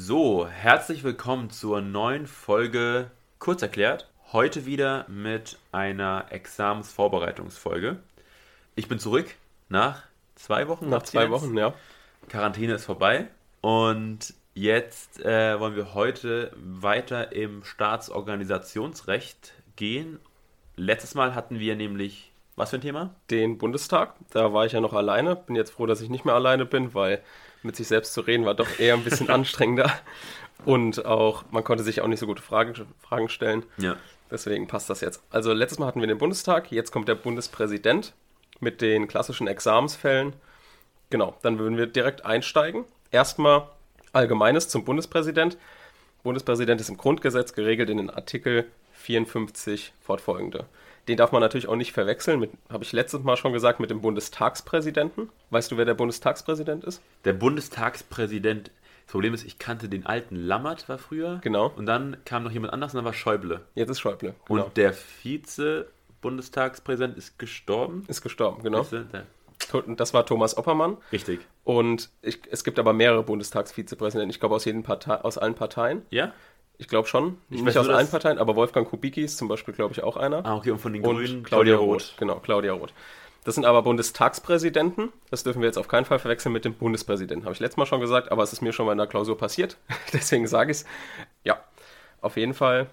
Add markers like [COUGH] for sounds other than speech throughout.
So, herzlich willkommen zur neuen Folge Kurz erklärt. Heute wieder mit einer Examensvorbereitungsfolge. Ich bin zurück nach zwei Wochen. Nach zwei Wochen, ja. Quarantäne ist vorbei. Und jetzt äh, wollen wir heute weiter im Staatsorganisationsrecht gehen. Letztes Mal hatten wir nämlich was für ein Thema? Den Bundestag. Da war ich ja noch alleine. Bin jetzt froh, dass ich nicht mehr alleine bin, weil mit sich selbst zu reden war doch eher ein bisschen [LAUGHS] anstrengender. Und auch, man konnte sich auch nicht so gute Fragen, Fragen stellen. Ja. Deswegen passt das jetzt. Also letztes Mal hatten wir den Bundestag, jetzt kommt der Bundespräsident mit den klassischen Examensfällen. Genau, dann würden wir direkt einsteigen. Erstmal Allgemeines zum Bundespräsident. Bundespräsident ist im Grundgesetz geregelt in den Artikel 54 fortfolgende. Den darf man natürlich auch nicht verwechseln habe ich letztes Mal schon gesagt, mit dem Bundestagspräsidenten. Weißt du, wer der Bundestagspräsident ist? Der Bundestagspräsident, das Problem ist, ich kannte den alten Lammert, war früher. Genau. Und dann kam noch jemand anders und dann war Schäuble. Jetzt ist Schäuble. Genau. Und der Vize-Bundestagspräsident ist gestorben. ist gestorben, genau. Das war Thomas Oppermann. Richtig. Und ich, es gibt aber mehrere Bundestagsvizepräsidenten. Ich glaube aus, jeden Partei, aus allen Parteien. Ja? Ich glaube schon. Ich nicht weiß aus allen Parteien, aber Wolfgang Kubicki ist zum Beispiel, glaube ich, auch einer. Ah, okay, und von den und Grünen Claudia Roth. Genau, Claudia Roth. Das sind aber Bundestagspräsidenten. Das dürfen wir jetzt auf keinen Fall verwechseln mit dem Bundespräsidenten. Habe ich letztes Mal schon gesagt, aber es ist mir schon mal in der Klausur passiert. [LAUGHS] Deswegen sage ich es. Ja, auf jeden Fall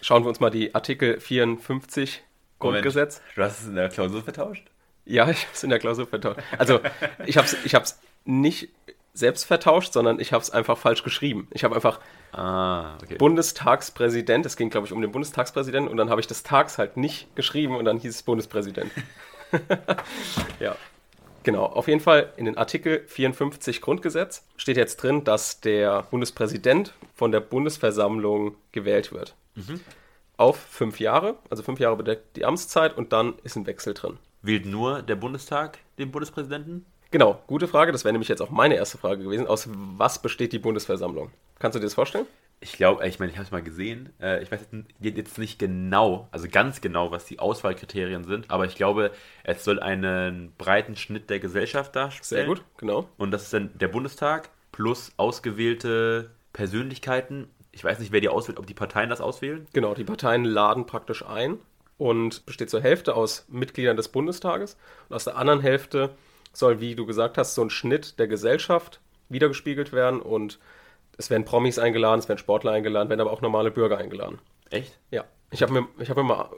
schauen wir uns mal die Artikel 54 Moment. Grundgesetz. Du hast es in der Klausur vertauscht? Ja, [LAUGHS] ich habe es in der Klausur vertauscht. Also, ich habe es ich hab's nicht selbst vertauscht, sondern ich habe es einfach falsch geschrieben. Ich habe einfach Ah, okay. Bundestagspräsident, es ging, glaube ich, um den Bundestagspräsidenten und dann habe ich das Tags halt nicht geschrieben und dann hieß es Bundespräsident. [LAUGHS] ja. Genau, auf jeden Fall in den Artikel 54 Grundgesetz steht jetzt drin, dass der Bundespräsident von der Bundesversammlung gewählt wird. Auf fünf Jahre, also fünf Jahre bedeckt die Amtszeit und dann ist ein Wechsel drin. Wählt nur der Bundestag den Bundespräsidenten? Genau, gute Frage. Das wäre nämlich jetzt auch meine erste Frage gewesen. Aus was besteht die Bundesversammlung? Kannst du dir das vorstellen? Ich glaube, ich meine, ich habe es mal gesehen. Äh, Ich weiß jetzt- jetzt nicht genau, also ganz genau, was die Auswahlkriterien sind, aber ich glaube, es soll einen breiten Schnitt der Gesellschaft darstellen. Sehr gut, genau. Und das ist dann der Bundestag plus ausgewählte Persönlichkeiten. Ich weiß nicht, wer die auswählt, ob die Parteien das auswählen. Genau, die Parteien laden praktisch ein und besteht zur Hälfte aus Mitgliedern des Bundestages und aus der anderen Hälfte soll, wie du gesagt hast, so ein Schnitt der Gesellschaft wiedergespiegelt werden und es werden Promis eingeladen, es werden Sportler eingeladen, werden aber auch normale Bürger eingeladen. Echt? Ja, ich habe mir, ich hab mir mal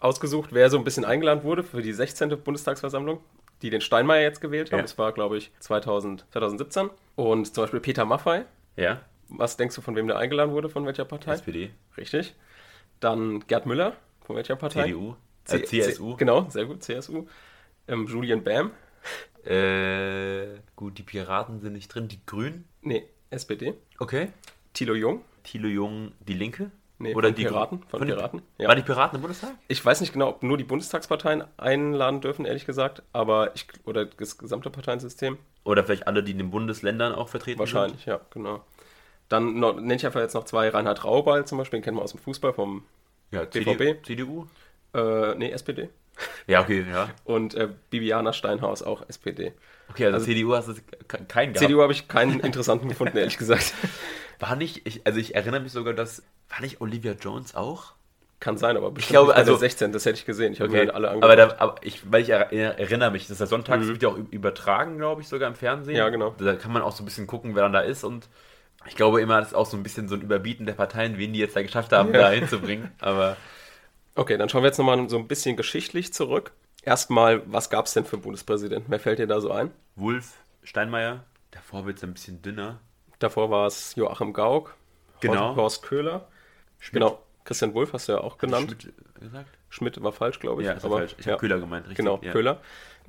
ausgesucht, wer so ein bisschen eingeladen wurde für die 16. Bundestagsversammlung, die den Steinmeier jetzt gewählt haben. Ja. Das war, glaube ich, 2000, 2017. Und zum Beispiel Peter Maffei. Ja. Was denkst du, von wem der eingeladen wurde, von welcher Partei? SPD, Richtig. Dann Gerd Müller, von welcher Partei? CDU, äh, CSU. C genau, sehr gut, CSU. Ähm, Julian Bam. Äh, gut, die Piraten sind nicht drin. Die Grünen? Nee, SPD. Okay. Thilo Jung. Thilo Jung, die Linke? Nee, Oder von die Piraten, von den- Piraten, ja. War die Piraten im Bundestag? Ich weiß nicht genau, ob nur die Bundestagsparteien einladen dürfen, ehrlich gesagt, aber ich, oder das gesamte Parteiensystem. Oder vielleicht alle, die in den Bundesländern auch vertreten Wahrscheinlich, ja, genau. Dann noch, nenne ich einfach jetzt noch zwei. Reinhard Raubal zum Beispiel, den kennen wir aus dem Fußball vom, sind? Ja, BVB. CDU? äh, nee, SPD. Ja, okay, ja. Und äh, Bibiana Steinhaus, auch SPD. Okay, also, Also- CDU hast du ke- keinen gehabt. CDU habe ich keinen interessanten gefunden, ehrlich [LAUGHS] gesagt. War nicht, ich, also ich erinnere mich sogar, dass, war nicht Olivia Jones auch? Kann sein, aber bestimmt glaube, bei der also- 16, das hätte ich gesehen. Ich habe Okay. mir alle aber, angeguckt. da, aber ich, weil ich er, erinnere mich, das ist ja sonntags, Mhm. wird ja auch übertragen, glaube ich, sogar im Fernsehen. Ja, genau. Da kann man auch so ein bisschen gucken, wer dann da ist und ich glaube immer, das ist auch so ein bisschen so ein Überbieten der Parteien, wen die jetzt da geschafft haben, Ja. da hinzubringen. Aber Okay, dann schauen wir jetzt nochmal so ein bisschen geschichtlich zurück. Erstmal, was gab es denn für einen Bundespräsidenten? Wer fällt dir da so ein? Wulf, Steinmeier, davor wird es ein bisschen dünner. Davor war es Joachim Gauck, Genau. Horst Köhler. Schmidt. Genau, Christian Wulff hast du ja auch genannt. Schmidt gesagt? Schmidt war falsch, glaube ich. Ja, ist aber, falsch. Ich ja, habe Köhler gemeint, richtig. Genau, ja. Köhler.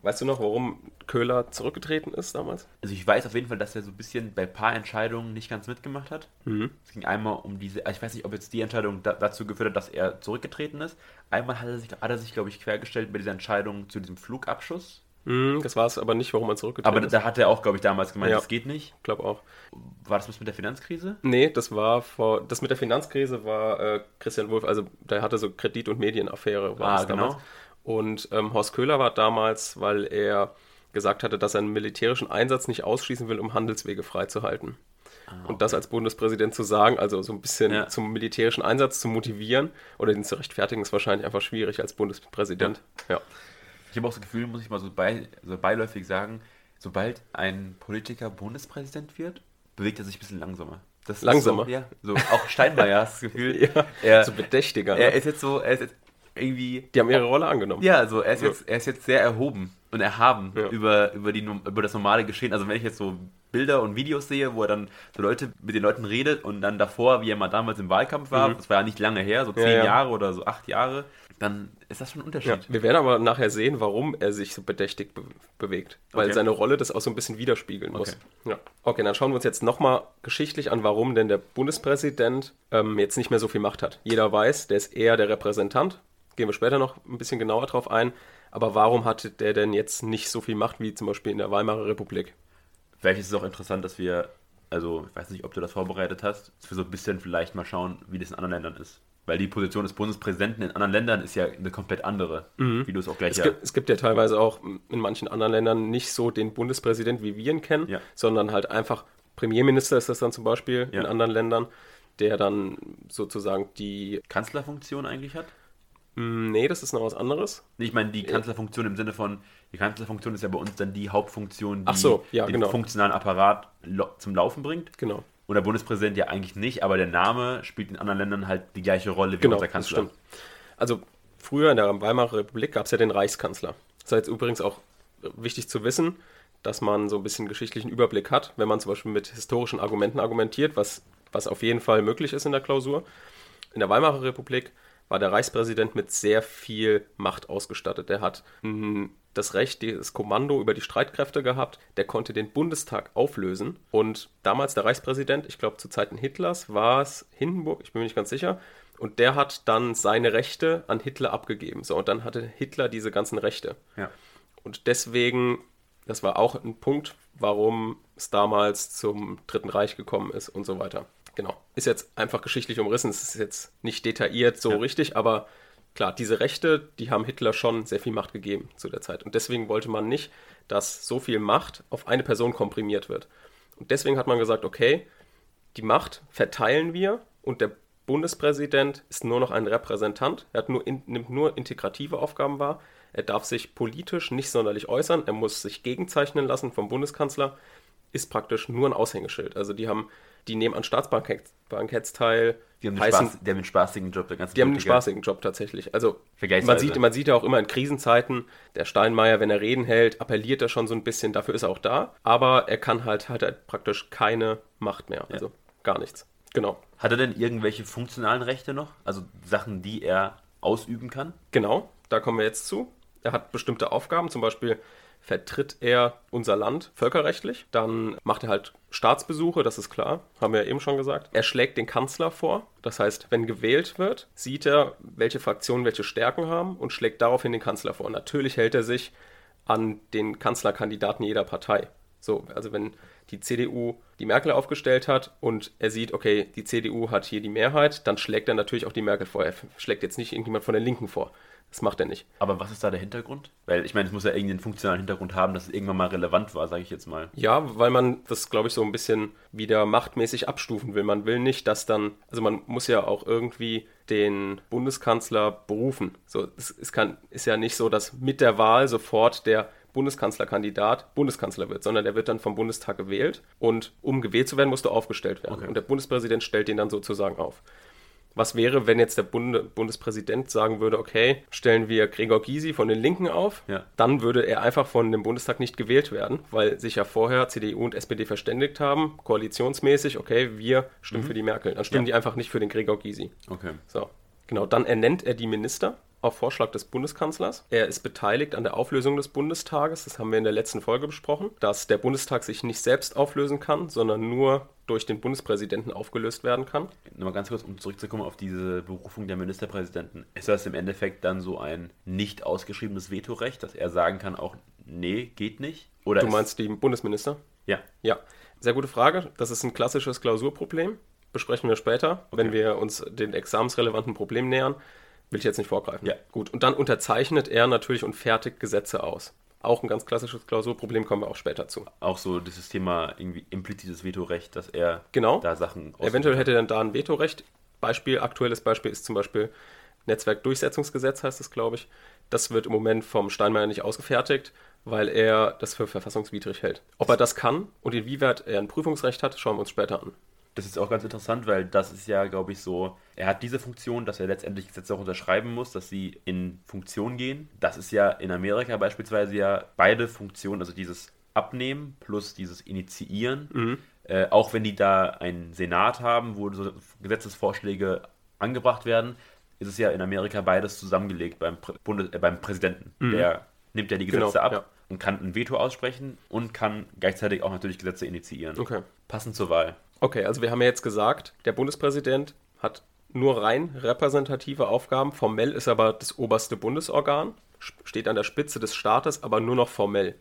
Weißt du noch, warum Köhler zurückgetreten ist damals? Also ich weiß auf jeden Fall, dass er so ein bisschen bei ein paar Entscheidungen nicht ganz mitgemacht hat. Mhm. Es ging einmal um diese, also ich weiß nicht, ob jetzt die Entscheidung da, dazu geführt hat, dass er zurückgetreten ist. Einmal hat er sich, hat er sich glaube ich, quergestellt bei dieser Entscheidung zu diesem Flugabschuss. Mhm, das war es aber nicht, warum er zurückgetreten Aber ist. da hat er auch, glaube ich, damals gemeint, Ja. das geht nicht. Ich glaube auch. War das was mit der Finanzkrise? Nee, das war vor, das mit der Finanzkrise war äh, Christian Wulff, also der hatte so Kredit- und Medienaffäre war Ah, das damals. Und ähm, Horst Köhler war damals, weil er gesagt hatte, dass er einen militärischen Einsatz nicht ausschließen will, um Handelswege freizuhalten. Und das als Bundespräsident zu sagen, also so ein bisschen Ja. zum militärischen Einsatz zu motivieren oder den zu rechtfertigen, ist wahrscheinlich einfach schwierig als Bundespräsident. Ja. Ich habe auch das Gefühl, muss ich mal so, bei, so beiläufig sagen, sobald ein Politiker Bundespräsident wird, bewegt er sich ein bisschen langsamer. Das Langsamer? So, ja, so auch Steinmeier hast das Gefühl. [LAUGHS] ja. er, so bedächtiger. er ne? ist jetzt so, er ist jetzt irgendwie. Die haben ihre Rolle angenommen. Ja, also er ist, Ja. jetzt, er ist jetzt sehr erhoben und erhaben Ja. über, über, die, über das normale Geschehen. Also wenn ich jetzt so Bilder und Videos sehe, wo er dann so Leute mit den Leuten redet und dann davor, wie er mal damals im Wahlkampf war, Mhm. das war ja nicht lange her, so Ja, zehn ja. Jahre oder so acht Jahre, dann ist das schon ein Unterschied. Ja, wir werden aber nachher sehen, warum er sich so bedächtig be bewegt. Weil Okay. seine Rolle das auch so ein bisschen widerspiegeln muss. Okay. Ja. okay, dann schauen wir uns jetzt nochmal geschichtlich an, warum denn der Bundespräsident ähm, jetzt nicht mehr so viel Macht hat. Jeder weiß, der ist eher der Repräsentant. Gehen wir später noch ein bisschen genauer drauf ein. Aber warum hatte der denn jetzt nicht so viel Macht wie zum Beispiel in der Weimarer Republik? Vielleicht ist es auch interessant, dass wir, also ich weiß nicht, ob du das vorbereitet hast, dass wir so ein bisschen vielleicht mal schauen, wie das in anderen Ländern ist. Weil die Position des Bundespräsidenten in anderen Ländern ist ja eine komplett andere, wie du es auch gleich Es, ja. gibt, es gibt ja teilweise auch in manchen anderen Ländern nicht so den Bundespräsident, wie wir ihn kennen, Ja. sondern halt einfach Premierminister ist das dann zum Beispiel in Ja. anderen Ländern, der dann sozusagen die. Kanzlerfunktion eigentlich hat. Hm, Nee, das ist noch was anderes. Ich meine, die Kanzlerfunktion im Sinne von, die Kanzlerfunktion ist ja bei uns dann die Hauptfunktion, die so, ja, den genau. funktionalen Apparat zum Laufen bringt. Genau. Und der Bundespräsident ja eigentlich nicht, aber der Name spielt in anderen Ländern halt die gleiche Rolle wie Genau, unser das Kanzler. stimmt. Also früher in der Weimarer Republik gab es ja den Reichskanzler. Das ist jetzt übrigens auch wichtig zu wissen, dass man so ein bisschen geschichtlichen Überblick hat, wenn man zum Beispiel mit historischen Argumenten argumentiert, was, was auf jeden Fall möglich ist in der Klausur. In der Weimarer Republik war der Reichspräsident mit sehr viel Macht ausgestattet. Der hat mh, das Recht, das Kommando über die Streitkräfte gehabt. Der konnte den Bundestag auflösen. Und damals der Reichspräsident, ich glaube zu Zeiten Hitlers, war es Hindenburg, ich bin mir nicht ganz sicher. Und der hat dann seine Rechte an Hitler abgegeben. So, und dann hatte Hitler diese ganzen Rechte. Ja. Und deswegen, das war auch ein Punkt, warum es damals zum Dritten Reich gekommen ist und so weiter. Genau. Ist jetzt einfach geschichtlich umrissen. Es ist jetzt nicht detailliert so Ja. richtig, aber klar, diese Rechte, die haben Hitler schon sehr viel Macht gegeben zu der Zeit. Und deswegen wollte man nicht, dass so viel Macht auf eine Person komprimiert wird. Und deswegen hat man gesagt, okay, die Macht verteilen wir und der Bundespräsident ist nur noch ein Repräsentant. Er hat nur in, nimmt nur integrative Aufgaben wahr. Er darf sich politisch nicht sonderlich äußern. Er muss sich gegenzeichnen lassen vom Bundeskanzler. Ist praktisch nur ein Aushängeschild. Also die haben, die nehmen an Staatsbanketts teil. Die haben, heißen- Spaß, die haben den spaßigen Job der ganzen die haben einen spaßigen Job tatsächlich. Also man sieht, man sieht ja auch immer in Krisenzeiten, der Steinmeier, wenn er Reden hält, appelliert er schon so ein bisschen, dafür ist er auch da. Aber er kann halt, hat er praktisch keine Macht mehr. Also gar nichts. Genau. Hat er denn irgendwelche funktionalen Rechte noch? Also Sachen, die er ausüben kann? Genau, da kommen wir jetzt zu. Er hat bestimmte Aufgaben, zum Beispiel vertritt er unser Land völkerrechtlich, dann macht er halt Staatsbesuche, das ist klar, haben wir ja eben schon gesagt. Er schlägt den Kanzler vor, das heißt, wenn gewählt wird, sieht er, welche Fraktionen welche Stärken haben und schlägt daraufhin den Kanzler vor. Natürlich hält er sich an den Kanzlerkandidaten jeder Partei. So, also wenn die CDU die Merkel aufgestellt hat und er sieht, okay, die CDU hat hier die Mehrheit, dann schlägt er natürlich auch die Merkel vor. Er schlägt jetzt nicht irgendjemand von der Linken vor. Das macht er nicht. Aber was ist da der Hintergrund? Weil ich meine, es muss ja irgendeinen funktionalen Hintergrund haben, dass es irgendwann mal relevant war, sage ich jetzt mal. Ja, weil man das, glaube ich, so ein bisschen wieder machtmäßig abstufen will. Man will nicht, dass dann, also man muss ja auch irgendwie den Bundeskanzler berufen. So, es, es kann, ist ja nicht so, dass mit der Wahl sofort der Bundeskanzlerkandidat Bundeskanzler wird, sondern der wird dann vom Bundestag gewählt und um gewählt zu werden, musst du aufgestellt werden. Okay. Und der Bundespräsident stellt den dann sozusagen auf. Was wäre, wenn jetzt der Bunde, Bundespräsident sagen würde, okay, stellen wir Gregor Gysi von den Linken auf, Ja. dann würde er einfach von dem Bundestag nicht gewählt werden, weil sich ja vorher CDU und SPD verständigt haben, koalitionsmäßig, okay, wir stimmen für die Merkel. Dann stimmen Ja. die einfach nicht für den Gregor Gysi. Okay. So, genau, dann ernennt er die Minister auf Vorschlag des Bundeskanzlers. Er ist beteiligt an der Auflösung des Bundestages. Das haben wir in der letzten Folge besprochen, dass der Bundestag sich nicht selbst auflösen kann, sondern nur durch den Bundespräsidenten aufgelöst werden kann. Nochmal ganz kurz, um zurückzukommen auf diese Berufung der Ministerpräsidenten. Ist das im Endeffekt dann so ein nicht ausgeschriebenes Vetorecht, dass er sagen kann, auch, nee, geht nicht? Oder Du meinst die Bundesminister? Ja. Ja, sehr gute Frage. Das ist ein klassisches Klausurproblem. Besprechen wir später, wenn wir uns den examensrelevanten Problemen nähern. Will ich jetzt nicht vorgreifen. Ja. Gut, und dann unterzeichnet er natürlich und fertigt Gesetze aus. Auch ein ganz klassisches Klausurproblem, kommen wir auch später zu. Auch so dieses Thema irgendwie implizites Vetorecht, dass er Genau. da Sachen Eventuell hätte er dann da ein Vetorecht. Beispiel, aktuelles Beispiel ist zum Beispiel Netzwerkdurchsetzungsgesetz, heißt es, glaube ich. Das wird im Moment vom Steinmeier nicht ausgefertigt, weil er das für verfassungswidrig hält. Ob er das kann und inwieweit er ein Prüfungsrecht hat, schauen wir uns später an. Das ist auch ganz interessant, weil das ist ja, glaube ich, so, er hat diese Funktion, dass er letztendlich Gesetze auch unterschreiben muss, dass sie in Funktion gehen. Das ist ja in Amerika beispielsweise ja beide Funktionen, also dieses Abnehmen plus dieses Initiieren, äh, auch wenn die da einen Senat haben, wo so Gesetzesvorschläge angebracht werden, ist es ja in Amerika beides zusammengelegt beim, Bundes äh, beim Präsidenten. Der nimmt ja die Gesetze Genau, ab ja. und kann ein Veto aussprechen und kann gleichzeitig auch natürlich Gesetze initiieren. Okay. Passend zur Wahl. Okay, also wir haben ja jetzt gesagt, der Bundespräsident hat nur rein repräsentative Aufgaben. Formell ist aber das oberste Bundesorgan, steht an der Spitze des Staates, aber nur noch formell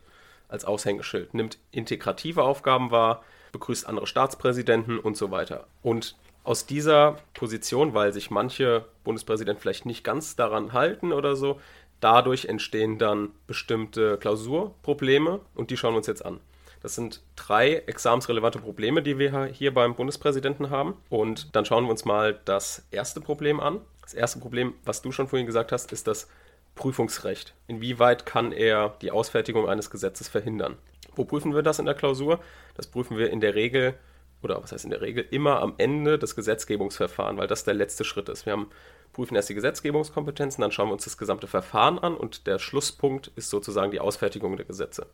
als Aushängeschild. Nimmt integrative Aufgaben wahr, begrüßt andere Staatspräsidenten und so weiter. Und aus dieser Position, weil sich manche Bundespräsidenten vielleicht nicht ganz daran halten oder so, dadurch entstehen dann bestimmte Klausurprobleme und die schauen wir uns jetzt an. Das sind drei examensrelevante Probleme, die wir hier beim Bundespräsidenten haben. Und dann schauen wir uns mal das erste Problem an. Das erste Problem, was du schon vorhin gesagt hast, ist das Prüfungsrecht. Inwieweit kann er die Ausfertigung eines Gesetzes verhindern? Wo prüfen wir das in der Klausur? Das prüfen wir in der Regel, oder was heißt in der Regel, immer am Ende des Gesetzgebungsverfahrens, weil das der letzte Schritt ist. Wir haben, prüfen erst die Gesetzgebungskompetenzen, dann schauen wir uns das gesamte Verfahren an und der Schlusspunkt ist sozusagen die Ausfertigung der Gesetze.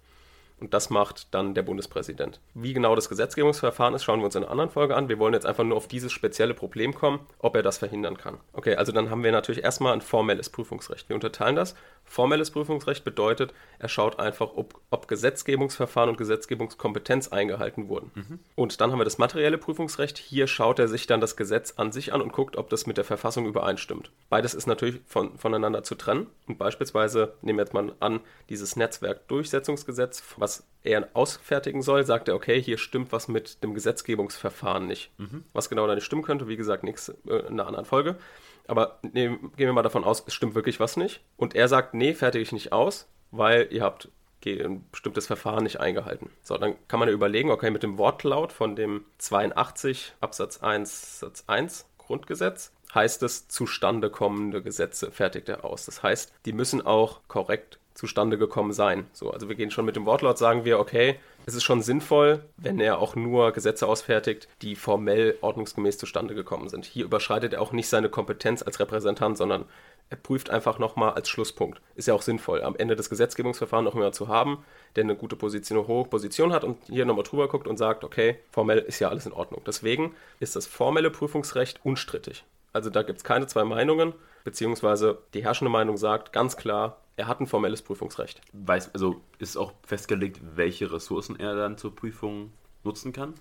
Und das macht dann der Bundespräsident. Wie genau das Gesetzgebungsverfahren ist, schauen wir uns in einer anderen Folge an. Wir wollen jetzt einfach nur auf dieses spezielle Problem kommen, ob er das verhindern kann. Okay, also dann haben wir natürlich erstmal ein formelles Prüfungsrecht. Wir unterteilen das. Formelles Prüfungsrecht bedeutet, er schaut einfach, ob, ob Gesetzgebungsverfahren und Gesetzgebungskompetenz eingehalten wurden. Und dann haben wir das materielle Prüfungsrecht. Hier schaut er sich dann das Gesetz an sich an und guckt, ob das mit der Verfassung übereinstimmt. Beides ist natürlich von, voneinander zu trennen. Und beispielsweise nehmen wir jetzt mal an, dieses Netzwerkdurchsetzungsgesetz, was er ausfertigen soll, sagt er, okay, hier stimmt was mit dem Gesetzgebungsverfahren nicht. Was genau da nicht stimmen könnte, wie gesagt, nichts äh, in einer anderen Folge. Aber nehmen, gehen wir mal davon aus, es stimmt wirklich was nicht. Und er sagt, nee, fertige ich nicht aus, weil ihr habt ein bestimmtes Verfahren nicht eingehalten. So, dann kann man ja überlegen, okay, mit dem Wortlaut von dem 82 Absatz 1 Satz 1 Grundgesetz heißt es, zustande kommende Gesetze fertigt er aus. Das heißt, die müssen auch korrekt zustande gekommen sein. So, also wir gehen schon mit dem Wortlaut, sagen wir, okay, es ist schon sinnvoll, wenn er auch nur Gesetze ausfertigt, die formell ordnungsgemäß zustande gekommen sind. Hier überschreitet er auch nicht seine Kompetenz als Repräsentant, sondern er prüft einfach nochmal als Schlusspunkt. Ist ja auch sinnvoll, am Ende des Gesetzgebungsverfahrens noch jemand zu haben, der eine gute Position, eine hohe Position hat und hier nochmal drüber guckt und sagt, okay, formell ist ja alles in Ordnung. Deswegen ist das formelle Prüfungsrecht unstrittig. Also da gibt es keine zwei Meinungen, beziehungsweise die herrschende Meinung sagt ganz klar, er hat ein formelles Prüfungsrecht. Weiß, also ist auch festgelegt, welche Ressourcen er dann zur Prüfung nutzen kann?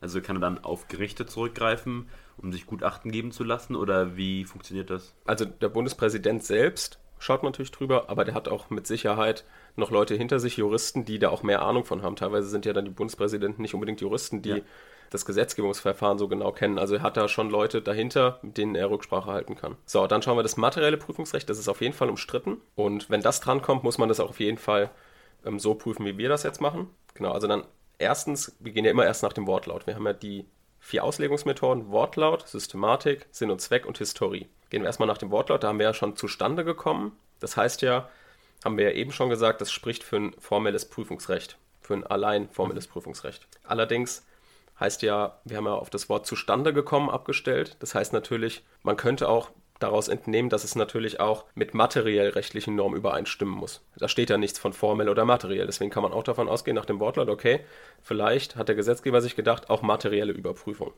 Also kann er dann auf Gerichte zurückgreifen, um sich Gutachten geben zu lassen? Oder wie funktioniert das? Also der Bundespräsident selbst schaut natürlich drüber, aber der hat auch mit Sicherheit noch Leute hinter sich, Juristen, die da auch mehr Ahnung von haben. Teilweise sind ja dann die Bundespräsidenten nicht unbedingt Juristen, die Ja. Das Gesetzgebungsverfahren so genau kennen. Also er hat da schon Leute dahinter, mit denen er Rücksprache halten kann. So, dann schauen wir das materielle Prüfungsrecht. Das ist auf jeden Fall umstritten. Und wenn das drankommt, muss man das auch auf jeden Fall ähm, so prüfen, wie wir das jetzt machen. Genau, also dann erstens, wir gehen ja immer erst nach dem Wortlaut. Wir haben ja die vier Auslegungsmethoden, Wortlaut, Systematik, Sinn und Zweck und Historie. Gehen wir erstmal nach dem Wortlaut, da haben wir ja schon zustande gekommen. Das heißt ja, haben wir ja eben schon gesagt, das spricht für ein formelles Prüfungsrecht, für ein allein formelles Prüfungsrecht. Allerdings heißt ja, wir haben ja auf das Wort zustande gekommen abgestellt. Das heißt natürlich, man könnte auch daraus entnehmen, dass es natürlich auch mit materiell rechtlichen Normen übereinstimmen muss. Da steht ja nichts von formell oder materiell. Deswegen kann man auch davon ausgehen, nach dem Wortlaut, okay, vielleicht hat der Gesetzgeber sich gedacht, auch materielle Überprüfung.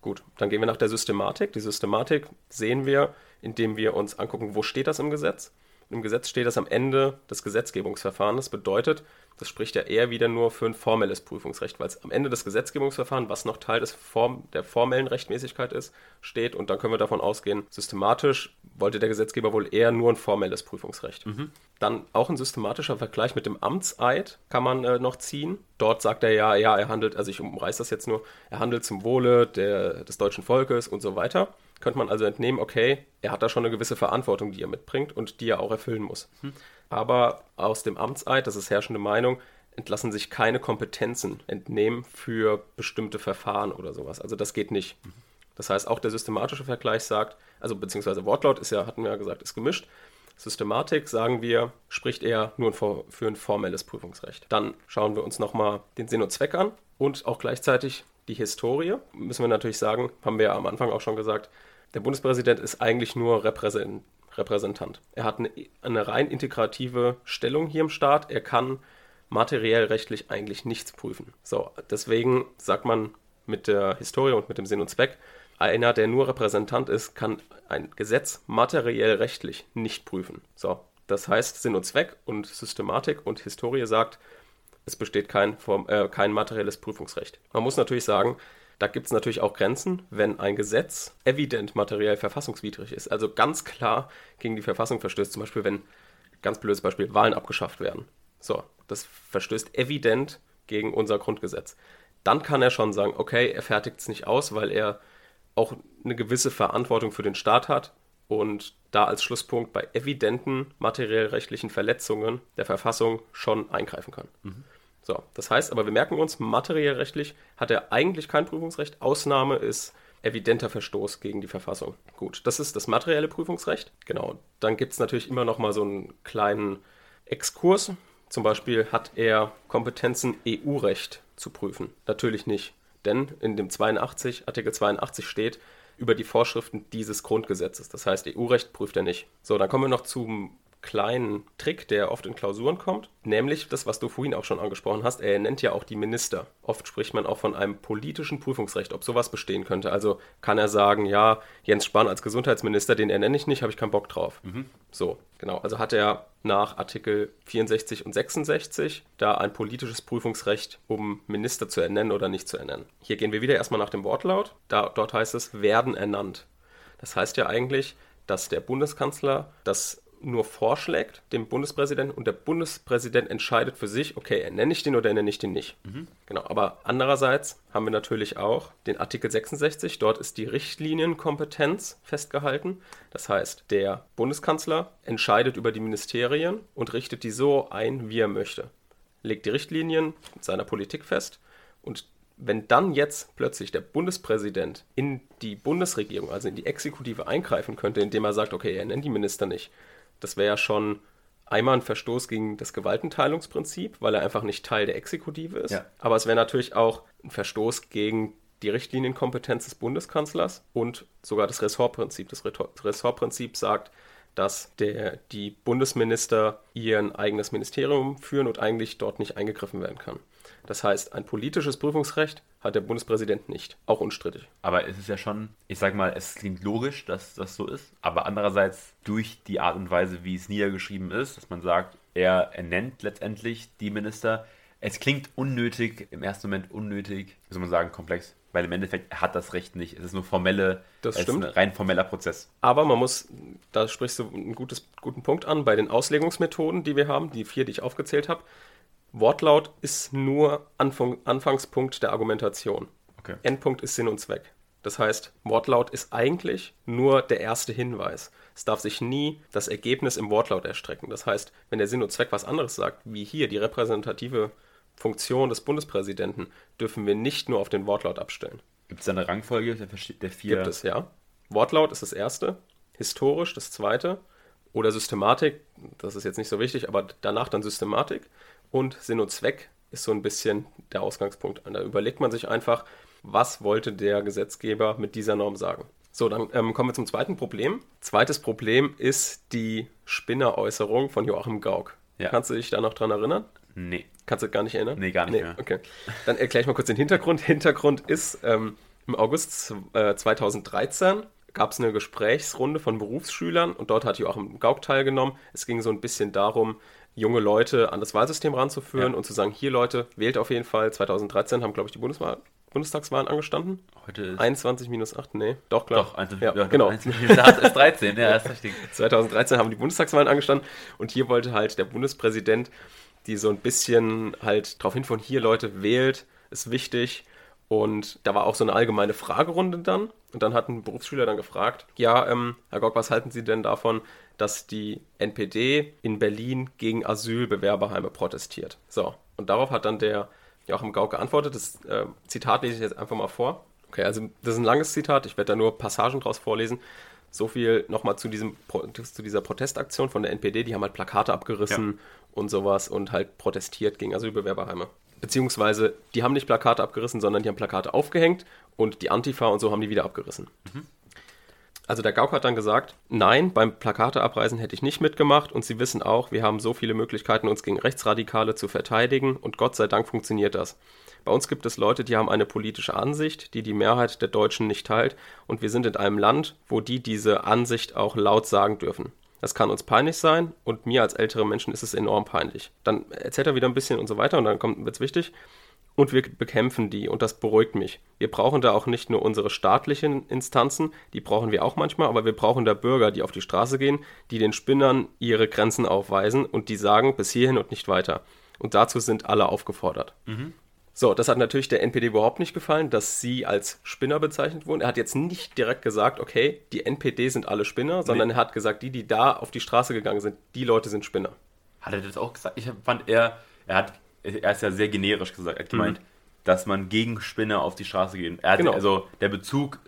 Gut, dann gehen wir nach der Systematik. Die Systematik sehen wir, indem wir uns angucken, wo steht das im Gesetz. Im Gesetz steht das am Ende des Gesetzgebungsverfahrens. Das bedeutet, das spricht ja eher wieder nur für ein formelles Prüfungsrecht, weil es am Ende des Gesetzgebungsverfahrens, was noch Teil des Form, der formellen Rechtmäßigkeit ist, steht. Und dann können wir davon ausgehen, systematisch wollte der Gesetzgeber wohl eher nur ein formelles Prüfungsrecht. Dann auch ein systematischer Vergleich mit dem Amtseid kann man äh, noch ziehen. Dort sagt er ja, ja, er handelt, also ich umreiß das jetzt nur, er handelt zum Wohle der, des deutschen Volkes und so weiter. Könnte man also entnehmen, okay, er hat da schon eine gewisse Verantwortung, die er mitbringt und die er auch erfüllen muss. aber aus dem Amtseid, das ist herrschende Meinung, entlassen sich keine Kompetenzen entnehmen für bestimmte Verfahren oder sowas. Also das geht nicht. Das heißt, auch der systematische Vergleich sagt, also beziehungsweise Wortlaut ist ja, hatten wir ja gesagt, ist gemischt. Systematik, sagen wir, spricht eher nur für ein formelles Prüfungsrecht. Dann schauen wir uns nochmal den Sinn und Zweck an und auch gleichzeitig die Historie. Müssen wir natürlich sagen, haben wir ja am Anfang auch schon gesagt, der Bundespräsident ist eigentlich nur Repräsent Repräsentant. Er hat eine, eine rein integrative Stellung hier im Staat. Er kann materiell rechtlich eigentlich nichts prüfen. So, deswegen sagt man mit der Historie und mit dem Sinn und Zweck, einer, der nur Repräsentant ist, kann ein Gesetz materiell rechtlich nicht prüfen. So, das heißt, Sinn und Zweck und Systematik und Historie sagt, es besteht kein, äh, kein materielles Prüfungsrecht. Man muss natürlich sagen, da gibt es natürlich auch Grenzen, wenn ein Gesetz evident materiell verfassungswidrig ist, also ganz klar gegen die Verfassung verstößt, zum Beispiel wenn, ganz blödes Beispiel, Wahlen abgeschafft werden. So, das verstößt evident gegen unser Grundgesetz. Dann kann er schon sagen, okay, er fertigt es nicht aus, weil er auch eine gewisse Verantwortung für den Staat hat und da als Schlusspunkt bei evidenten materiellrechtlichen Verletzungen der Verfassung schon eingreifen kann. Mhm. So, das heißt aber, wir merken uns, materiellrechtlich hat er eigentlich kein Prüfungsrecht. Ausnahme ist evidenter Verstoß gegen die Verfassung. Gut, das ist das materielle Prüfungsrecht. Genau. Dann gibt es natürlich immer noch mal so einen kleinen Exkurs. Zum Beispiel hat er Kompetenzen EU-Recht zu prüfen. Natürlich nicht. Denn in dem 82, Artikel 82 steht über die Vorschriften dieses Grundgesetzes. Das heißt, EU-Recht prüft er nicht. So, dann kommen wir noch zum kleinen Trick, der oft in Klausuren kommt, nämlich das, was du vorhin auch schon angesprochen hast. Er nennt ja auch die Minister. Oft spricht man auch von einem politischen Prüfungsrecht, ob sowas bestehen könnte. Also kann er sagen, ja, Jens Spahn als Gesundheitsminister, den ernenne ich nicht, habe ich keinen Bock drauf. Mhm. So, genau. Also hat er nach Artikel 64 und 66 da ein politisches Prüfungsrecht, um Minister zu ernennen oder nicht zu ernennen. Hier gehen wir wieder erstmal nach dem Wortlaut. Da, dort heißt es, werden ernannt. Das heißt ja eigentlich, dass der Bundeskanzler das nur vorschlägt, dem Bundespräsidenten, und der Bundespräsident entscheidet für sich, okay, ernenne ich den oder ernenne ich den nicht. Mhm. Genau, aber andererseits haben wir natürlich auch den Artikel 66, dort ist die Richtlinienkompetenz festgehalten. Das heißt, der Bundeskanzler entscheidet über die Ministerien und richtet die so ein, wie er möchte. Legt die Richtlinien seiner Politik fest und wenn dann jetzt plötzlich der Bundespräsident in die Bundesregierung, also in die Exekutive eingreifen könnte, indem er sagt, okay, er nennt die Minister nicht, das wäre ja schon einmal ein Verstoß gegen das Gewaltenteilungsprinzip, weil er einfach nicht Teil der Exekutive ist. Ja. Aber es wäre natürlich auch ein Verstoß gegen die Richtlinienkompetenz des Bundeskanzlers und sogar das Ressortprinzip. Das Ressortprinzip sagt, dass der, die Bundesminister ihr eigenes Ministerium führen und eigentlich dort nicht eingegriffen werden kann. Das heißt, ein politisches Prüfungsrecht hat der Bundespräsident nicht. Auch unstrittig. Aber es ist ja schon, ich sag mal, es klingt logisch, dass das so ist. Aber andererseits durch die Art und Weise, wie es niedergeschrieben ist, dass man sagt, er ernennt letztendlich die Minister. Es klingt unnötig, im ersten Moment unnötig, wie soll man sagen, komplex. Weil im Endeffekt hat das Recht nicht. Es ist nur formelle, das stimmt. ein rein formeller Prozess. Aber man muss, da sprichst du einen gutes, guten Punkt an, bei den Auslegungsmethoden, die wir haben, die vier, die ich aufgezählt habe, Wortlaut ist nur Anfang, Anfangspunkt der Argumentation. Okay. Endpunkt ist Sinn und Zweck. Das heißt, Wortlaut ist eigentlich nur der erste Hinweis. Es darf sich nie das Ergebnis im Wortlaut erstrecken. Das heißt, wenn der Sinn und Zweck was anderes sagt, wie hier die repräsentative Funktion des Bundespräsidenten, dürfen wir nicht nur auf den Wortlaut abstellen. Gibt es da eine Rangfolge der, der vier? Gibt es, ja. Wortlaut ist das erste, historisch das zweite oder Systematik, das ist jetzt nicht so wichtig, aber danach dann Systematik und Sinn und Zweck ist so ein bisschen der Ausgangspunkt. Da überlegt man sich einfach, was wollte der Gesetzgeber mit dieser Norm sagen. So, dann ähm, kommen wir zum zweiten Problem. Zweites Problem ist die Spinneräußerung von Joachim Gauck. Ja. Kannst du dich da noch dran erinnern? Nee. Kannst du gar nicht erinnern? Nee, gar nicht nee, mehr. Okay. Dann erkläre ich mal kurz den Hintergrund. [LAUGHS] Hintergrund ist, ähm, im August äh, 2013 gab es eine Gesprächsrunde von Berufsschülern und dort hat Joachim Gauck teilgenommen. Es ging so ein bisschen darum, junge Leute an das Wahlsystem ranzuführen ja. und zu sagen, hier Leute, wählt auf jeden Fall. 2013 haben, glaube ich, die Bundeswahl, Bundestagswahlen angestanden. Heute ist 21 minus 8, nee, doch klar. Doch, 21, ja, ja, genau. 21 minus 8 ist 13, ja, ist richtig. [LAUGHS] 2013 haben die Bundestagswahlen angestanden und hier wollte halt der Bundespräsident die so ein bisschen halt darauf hinführen, hier Leute, wählt, ist wichtig Und da war auch so eine allgemeine Fragerunde dann. Und dann hat ein Berufsschüler dann gefragt, ja, ähm, Herr Gock, was halten Sie denn davon, dass die NPD in Berlin gegen Asylbewerberheime protestiert? So, und darauf hat dann der Joachim Gauck geantwortet. Das äh, Zitat lese ich jetzt einfach mal vor. Okay, also das ist ein langes Zitat, ich werde da nur Passagen draus vorlesen. So viel nochmal zu, diesem, zu dieser Protestaktion von der NPD. Die haben halt Plakate abgerissen ja. und sowas und halt protestiert gegen Asylbewerberheime. Beziehungsweise, die haben nicht Plakate abgerissen, sondern die haben Plakate aufgehängt und die Antifa und so haben die wieder abgerissen. Mhm. Also der Gauck hat dann gesagt, nein, beim Plakate abreißen hätte ich nicht mitgemacht und Sie wissen auch, wir haben so viele Möglichkeiten, uns gegen Rechtsradikale zu verteidigen und Gott sei Dank funktioniert das. Bei uns gibt es Leute, die haben eine politische Ansicht, die die Mehrheit der Deutschen nicht teilt und wir sind in einem Land, wo die diese Ansicht auch laut sagen dürfen. Das kann uns peinlich sein und mir als ältere Menschen ist es enorm peinlich. Dann erzählt er wieder ein bisschen und so weiter und dann wird es wichtig. Und wir bekämpfen die und das beruhigt mich. Wir brauchen da auch nicht nur unsere staatlichen Instanzen, die brauchen wir auch manchmal, aber wir brauchen da Bürger, die auf die Straße gehen, die den Spinnern ihre Grenzen aufweisen und die sagen bis hierhin und nicht weiter. Und dazu sind alle aufgefordert. Mhm. So, das hat natürlich der NPD überhaupt nicht gefallen, dass sie als Spinner bezeichnet wurden. Er hat jetzt nicht direkt gesagt, okay, die NPD sind alle Spinner, sondern nee. er hat gesagt, die, die da auf die Straße gegangen sind, die Leute sind Spinner. Hat er das auch gesagt? Ich fand, er, er hat, er ist ja sehr generisch gesagt, er hat gemeint, mhm. dass man gegen Spinner auf die Straße geht. Genau. Also der Bezug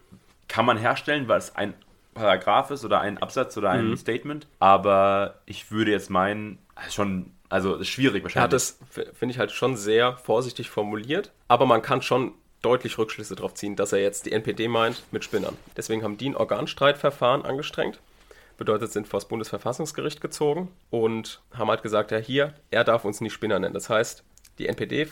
kann man herstellen, weil es ein Paragraph ist oder ein Absatz oder ein mhm. Statement, aber ich würde jetzt meinen, schon also ist schwierig wahrscheinlich. Er hat das, finde ich, halt schon sehr vorsichtig formuliert, aber man kann schon deutlich Rückschlüsse darauf ziehen, dass er jetzt die NPD meint mit Spinnern. Deswegen haben die ein Organstreitverfahren angestrengt. Bedeutet, sind vor das Bundesverfassungsgericht gezogen und haben halt gesagt, ja hier, er darf uns nicht Spinner nennen. Das heißt, die NPD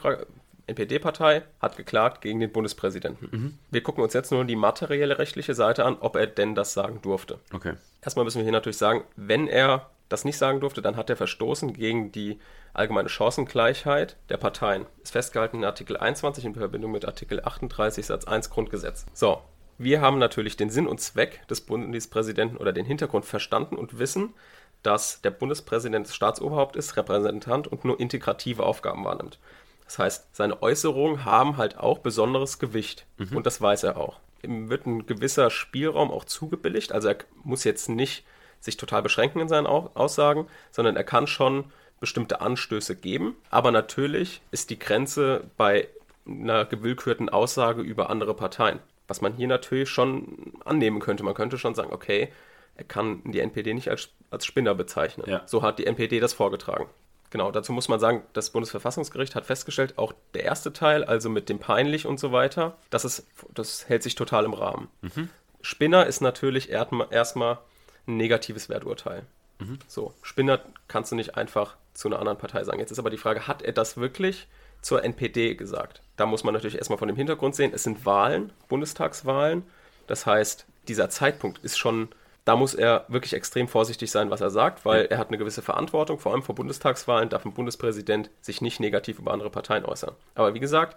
NPD-Partei hat geklagt gegen den Bundespräsidenten. Mhm. Wir gucken uns jetzt nur die materielle rechtliche Seite an, ob er denn das sagen durfte. Okay. Erstmal müssen wir hier natürlich sagen, wenn er das nicht sagen durfte, dann hat er verstoßen gegen die allgemeine Chancengleichheit der Parteien. Ist festgehalten in Artikel 21 in Verbindung mit Artikel 38 Satz 1 Grundgesetz. So, wir haben natürlich den Sinn und Zweck des Bundespräsidenten oder den Hintergrund verstanden und wissen, dass der Bundespräsident das Staatsoberhaupt ist, Repräsentant und nur integrative Aufgaben wahrnimmt. Das heißt, seine Äußerungen haben halt auch besonderes Gewicht mhm. und das weiß er auch. Ihm wird ein gewisser Spielraum auch zugebilligt, also er muss jetzt nicht sich total beschränken in seinen Aussagen, sondern er kann schon bestimmte Anstöße geben. Aber natürlich ist die Grenze bei einer gewillkürten Aussage über andere Parteien. Was man hier natürlich schon annehmen könnte. Man könnte schon sagen, okay, er kann die NPD nicht als, als Spinner bezeichnen. Ja. So hat die NPD das vorgetragen. Genau, dazu muss man sagen, das Bundesverfassungsgericht hat festgestellt, auch der erste Teil, also mit dem peinlich und so weiter, das, ist, das hält sich total im Rahmen. Mhm. Spinner ist natürlich erstmal ein negatives Werturteil. Mhm. So, Spinner kannst du nicht einfach zu einer anderen Partei sagen. Jetzt ist aber die Frage, hat er das wirklich zur NPD gesagt? Da muss man natürlich erstmal von dem Hintergrund sehen, es sind Wahlen, Bundestagswahlen. Das heißt, dieser Zeitpunkt ist schon, da muss er wirklich extrem vorsichtig sein, was er sagt, weil er hat eine gewisse Verantwortung, vor allem vor Bundestagswahlen darf ein Bundespräsident sich nicht negativ über andere Parteien äußern. Aber wie gesagt,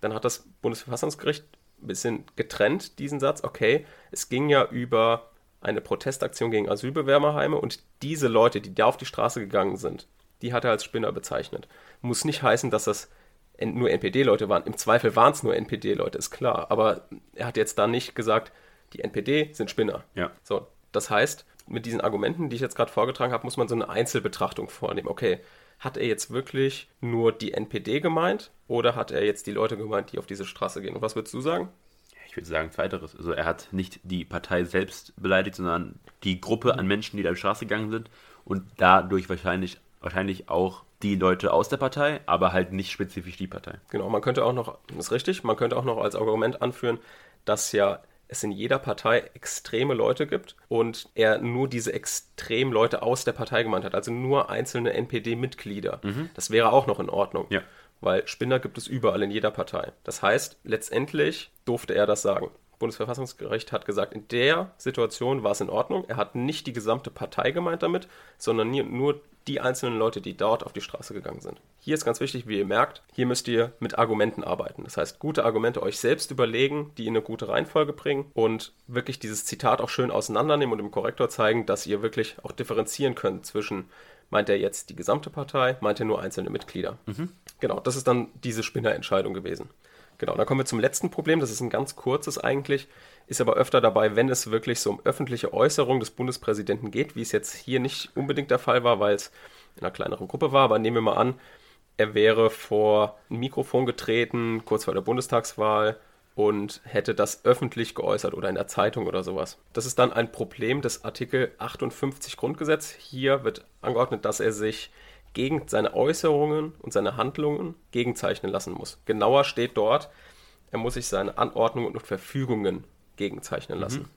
dann hat das Bundesverfassungsgericht ein bisschen getrennt diesen Satz, okay, es ging ja über eine Protestaktion gegen Asylbewerberheime und diese Leute, die da auf die Straße gegangen sind, die hat er als Spinner bezeichnet. Muss nicht heißen, dass das nur NPD-Leute waren. Im Zweifel waren es nur NPD-Leute, ist klar. Aber er hat jetzt da nicht gesagt, die NPD sind Spinner. Ja. So, das heißt, mit diesen Argumenten, die ich jetzt gerade vorgetragen habe, muss man so eine Einzelbetrachtung vornehmen. Okay, hat er jetzt wirklich nur die NPD gemeint oder hat er jetzt die Leute gemeint, die auf diese Straße gehen? Und was würdest du sagen? Ich würde sagen, zweiteres. Also er hat nicht die Partei selbst beleidigt, sondern die Gruppe an Menschen, die da auf die Straße gegangen sind und dadurch wahrscheinlich, wahrscheinlich auch die Leute aus der Partei, aber halt nicht spezifisch die Partei. Genau, man könnte auch noch, das ist richtig, man könnte auch noch als Argument anführen, dass ja es in jeder Partei extreme Leute gibt und er nur diese extremen Leute aus der Partei gemeint hat, also nur einzelne NPD-Mitglieder. Mhm. Das wäre auch noch in Ordnung. Ja weil Spinner gibt es überall in jeder Partei. Das heißt, letztendlich durfte er das sagen. Bundesverfassungsgericht hat gesagt, in der Situation war es in Ordnung. Er hat nicht die gesamte Partei gemeint damit, sondern nur die einzelnen Leute, die dort auf die Straße gegangen sind. Hier ist ganz wichtig, wie ihr merkt, hier müsst ihr mit Argumenten arbeiten. Das heißt, gute Argumente euch selbst überlegen, die in eine gute Reihenfolge bringen und wirklich dieses Zitat auch schön auseinandernehmen und im Korrektor zeigen, dass ihr wirklich auch differenzieren könnt zwischen Meint er jetzt die gesamte Partei? Meint er nur einzelne Mitglieder? Mhm. Genau, das ist dann diese Spinnerentscheidung gewesen. Genau, dann kommen wir zum letzten Problem. Das ist ein ganz kurzes eigentlich, ist aber öfter dabei, wenn es wirklich so um öffentliche Äußerungen des Bundespräsidenten geht, wie es jetzt hier nicht unbedingt der Fall war, weil es in einer kleineren Gruppe war. Aber nehmen wir mal an, er wäre vor ein Mikrofon getreten, kurz vor der Bundestagswahl und hätte das öffentlich geäußert oder in der Zeitung oder sowas. Das ist dann ein Problem des Artikel 58 Grundgesetz. Hier wird angeordnet, dass er sich gegen seine Äußerungen und seine Handlungen gegenzeichnen lassen muss. Genauer steht dort, er muss sich seine Anordnungen und Verfügungen gegenzeichnen lassen. Mhm.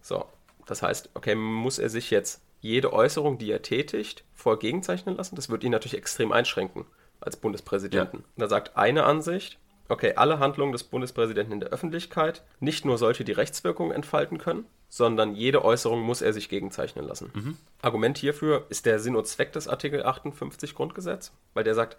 So, das heißt, okay, muss er sich jetzt jede Äußerung, die er tätigt, vorher gegenzeichnen lassen? Das wird ihn natürlich extrem einschränken als Bundespräsidenten. Ja. da sagt eine Ansicht, okay, alle Handlungen des Bundespräsidenten in der Öffentlichkeit, nicht nur solche, die Rechtswirkungen entfalten können, sondern jede Äußerung muss er sich gegenzeichnen lassen. Mhm. Argument hierfür ist der Sinn und Zweck des Artikel 58 Grundgesetz, weil der sagt,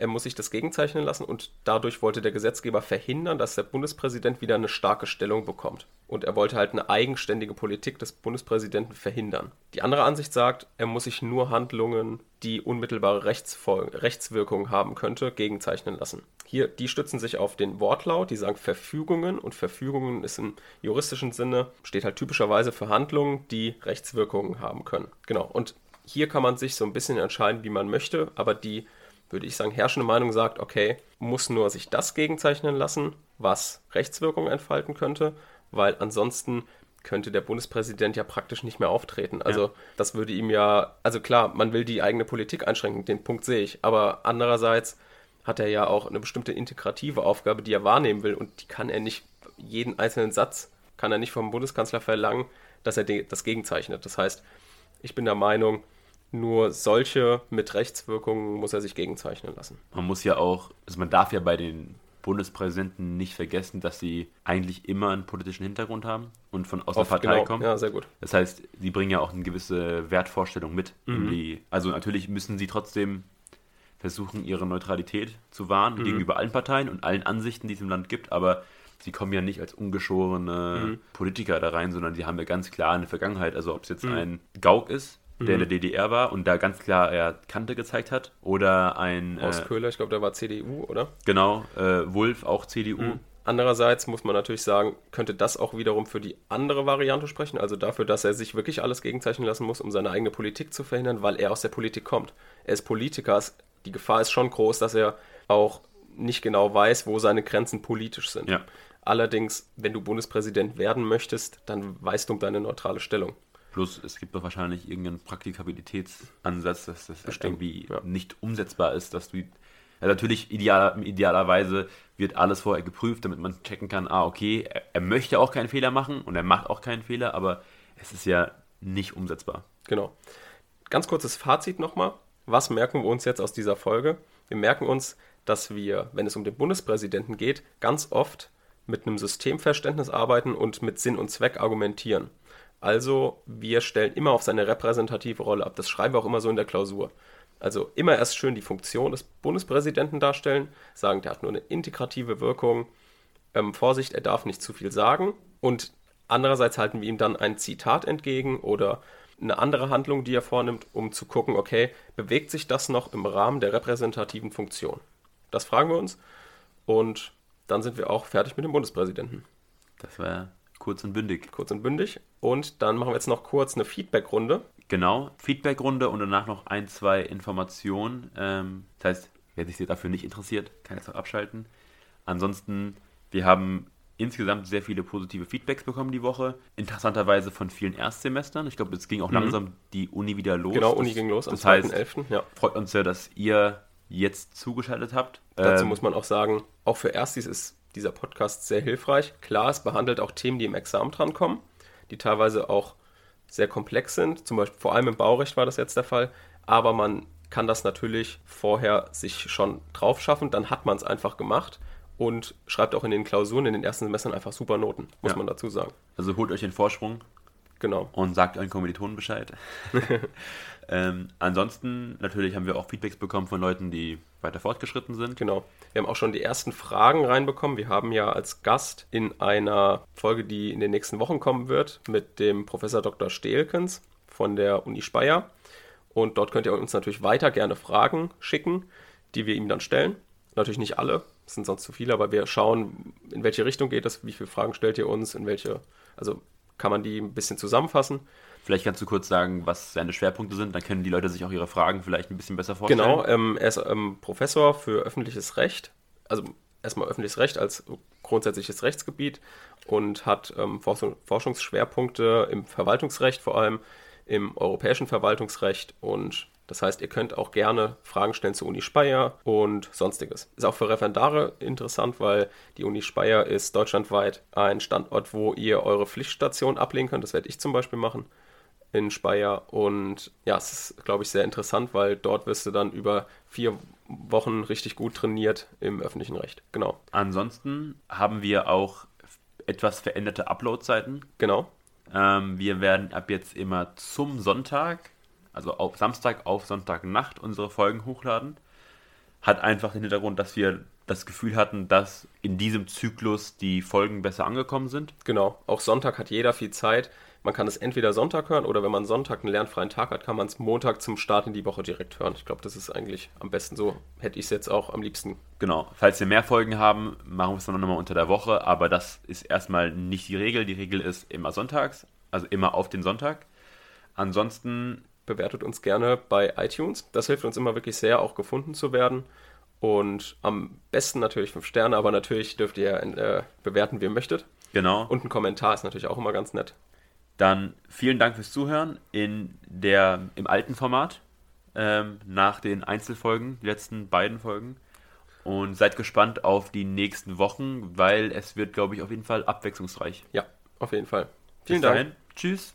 er muss sich das gegenzeichnen lassen und dadurch wollte der Gesetzgeber verhindern, dass der Bundespräsident wieder eine starke Stellung bekommt. Und er wollte halt eine eigenständige Politik des Bundespräsidenten verhindern. Die andere Ansicht sagt, er muss sich nur Handlungen, die unmittelbare Rechtswirkung haben könnte, gegenzeichnen lassen. Hier, die stützen sich auf den Wortlaut, die sagen Verfügungen und Verfügungen ist im juristischen Sinne, steht halt typischerweise für Handlungen, die Rechtswirkungen haben können. Genau. Und hier kann man sich so ein bisschen entscheiden, wie man möchte, aber die würde ich sagen, herrschende Meinung sagt, okay, muss nur sich das gegenzeichnen lassen, was Rechtswirkung entfalten könnte, weil ansonsten könnte der Bundespräsident ja praktisch nicht mehr auftreten. Also ja. das würde ihm ja, also klar, man will die eigene Politik einschränken, den Punkt sehe ich, aber andererseits hat er ja auch eine bestimmte integrative Aufgabe, die er wahrnehmen will und die kann er nicht, jeden einzelnen Satz kann er nicht vom Bundeskanzler verlangen, dass er das gegenzeichnet. Das heißt, ich bin der Meinung, nur solche mit Rechtswirkungen muss er sich gegenzeichnen lassen. Man muss ja auch, also man darf ja bei den Bundespräsidenten nicht vergessen, dass sie eigentlich immer einen politischen Hintergrund haben und von aus Oft, der Partei genau. kommen. Ja, sehr gut. Das heißt, sie bringen ja auch eine gewisse Wertvorstellung mit. Mhm. Also natürlich müssen sie trotzdem versuchen, ihre Neutralität zu wahren mhm. gegenüber allen Parteien und allen Ansichten, die es im Land gibt, aber sie kommen ja nicht als ungeschorene mhm. Politiker da rein, sondern sie haben ja ganz klar eine Vergangenheit. Also ob es jetzt mhm. ein Gauck ist, der mhm. in der DDR war und da ganz klar er Kante gezeigt hat. Oder ein. Horst äh, Köhler, ich glaube, der war CDU, oder? Genau, äh, Wulff auch CDU. Mhm. Andererseits muss man natürlich sagen, könnte das auch wiederum für die andere Variante sprechen, also dafür, dass er sich wirklich alles gegenzeichnen lassen muss, um seine eigene Politik zu verhindern, weil er aus der Politik kommt. Er ist Politiker, die Gefahr ist schon groß, dass er auch nicht genau weiß, wo seine Grenzen politisch sind. Ja. Allerdings, wenn du Bundespräsident werden möchtest, dann weißt du um deine neutrale Stellung. Plus, es gibt doch wahrscheinlich irgendeinen Praktikabilitätsansatz, dass das Bestimmt, irgendwie ja. nicht umsetzbar ist, dass du. Ja, natürlich, ideal, idealerweise wird alles vorher geprüft, damit man checken kann, ah, okay, er, er möchte auch keinen Fehler machen und er macht auch keinen Fehler, aber es ist ja nicht umsetzbar. Genau. Ganz kurzes Fazit nochmal. Was merken wir uns jetzt aus dieser Folge? Wir merken uns, dass wir, wenn es um den Bundespräsidenten geht, ganz oft mit einem Systemverständnis arbeiten und mit Sinn und Zweck argumentieren. Also wir stellen immer auf seine repräsentative Rolle ab. Das schreiben wir auch immer so in der Klausur. Also immer erst schön die Funktion des Bundespräsidenten darstellen, sagen, der hat nur eine integrative Wirkung. Ähm, Vorsicht, er darf nicht zu viel sagen. Und andererseits halten wir ihm dann ein Zitat entgegen oder eine andere Handlung, die er vornimmt, um zu gucken, okay, bewegt sich das noch im Rahmen der repräsentativen Funktion? Das fragen wir uns. Und dann sind wir auch fertig mit dem Bundespräsidenten. Das war Kurz und bündig. Kurz und bündig. Und dann machen wir jetzt noch kurz eine Feedbackrunde. Genau, Feedbackrunde und danach noch ein, zwei Informationen. Ähm, das heißt, wer sich dafür nicht interessiert, kann jetzt auch abschalten. Ansonsten, wir haben insgesamt sehr viele positive Feedbacks bekommen die Woche. Interessanterweise von vielen Erstsemestern. Ich glaube, es ging auch mhm. langsam die Uni wieder los. Genau, Uni das, ging los am 2.11. Ja. Freut uns sehr, dass ihr jetzt zugeschaltet habt. Dazu ähm, muss man auch sagen, auch für Erstis ist dieser Podcast sehr hilfreich. Klar, es behandelt auch Themen, die im Examen drankommen, die teilweise auch sehr komplex sind. Zum Beispiel vor allem im Baurecht war das jetzt der Fall. Aber man kann das natürlich vorher sich schon drauf schaffen. Dann hat man es einfach gemacht und schreibt auch in den Klausuren in den ersten Semestern einfach super Noten, muss ja. man dazu sagen. Also holt euch den Vorsprung. Genau. Und sagt euren Kommilitonen Bescheid. [LAUGHS] ähm, ansonsten, natürlich haben wir auch Feedbacks bekommen von Leuten, die weiter fortgeschritten sind. Genau. Wir haben auch schon die ersten Fragen reinbekommen. Wir haben ja als Gast in einer Folge, die in den nächsten Wochen kommen wird, mit dem Professor Dr. Stehlkens von der Uni Speyer. Und dort könnt ihr uns natürlich weiter gerne Fragen schicken, die wir ihm dann stellen. Natürlich nicht alle, Das sind sonst zu viele, aber wir schauen, in welche Richtung geht das, wie viele Fragen stellt ihr uns, in welche, also kann man die ein bisschen zusammenfassen. Vielleicht kannst du kurz sagen, was seine Schwerpunkte sind, dann können die Leute sich auch ihre Fragen vielleicht ein bisschen besser vorstellen. Genau, ähm, er ist ähm, Professor für öffentliches Recht, also erstmal öffentliches Recht als grundsätzliches Rechtsgebiet und hat ähm, Forschungsschwerpunkte im Verwaltungsrecht, vor allem im europäischen Verwaltungsrecht und das heißt, ihr könnt auch gerne Fragen stellen zur Uni Speyer und sonstiges. Ist auch für Referendare interessant, weil die Uni Speyer ist deutschlandweit ein Standort, wo ihr eure Pflichtstation ablegen könnt. Das werde ich zum Beispiel machen in Speyer. Und ja, es ist, glaube ich, sehr interessant, weil dort wirst du dann über vier Wochen richtig gut trainiert im öffentlichen Recht. Genau. Ansonsten haben wir auch etwas veränderte Upload-Zeiten. Genau. Ähm, wir werden ab jetzt immer zum Sonntag also auf Samstag auf Sonntagnacht unsere Folgen hochladen. Hat einfach den Hintergrund, dass wir das Gefühl hatten, dass in diesem Zyklus die Folgen besser angekommen sind. Genau, auch Sonntag hat jeder viel Zeit. Man kann es entweder Sonntag hören oder wenn man Sonntag einen lernfreien Tag hat, kann man es Montag zum Start in die Woche direkt hören. Ich glaube, das ist eigentlich am besten so. Hätte ich es jetzt auch am liebsten. Genau. Falls wir mehr Folgen haben, machen wir es dann nochmal unter der Woche. Aber das ist erstmal nicht die Regel. Die Regel ist immer sonntags, also immer auf den Sonntag. Ansonsten bewertet uns gerne bei iTunes. Das hilft uns immer wirklich sehr, auch gefunden zu werden. Und am besten natürlich fünf Sterne, aber natürlich dürft ihr äh, bewerten, wie ihr möchtet. Genau. Und ein Kommentar ist natürlich auch immer ganz nett. Dann vielen Dank fürs Zuhören in der, im alten Format ähm, nach den Einzelfolgen, die letzten beiden Folgen. Und seid gespannt auf die nächsten Wochen, weil es wird, glaube ich, auf jeden Fall abwechslungsreich. Ja, auf jeden Fall. Vielen Bis Dank. Dahin. Tschüss.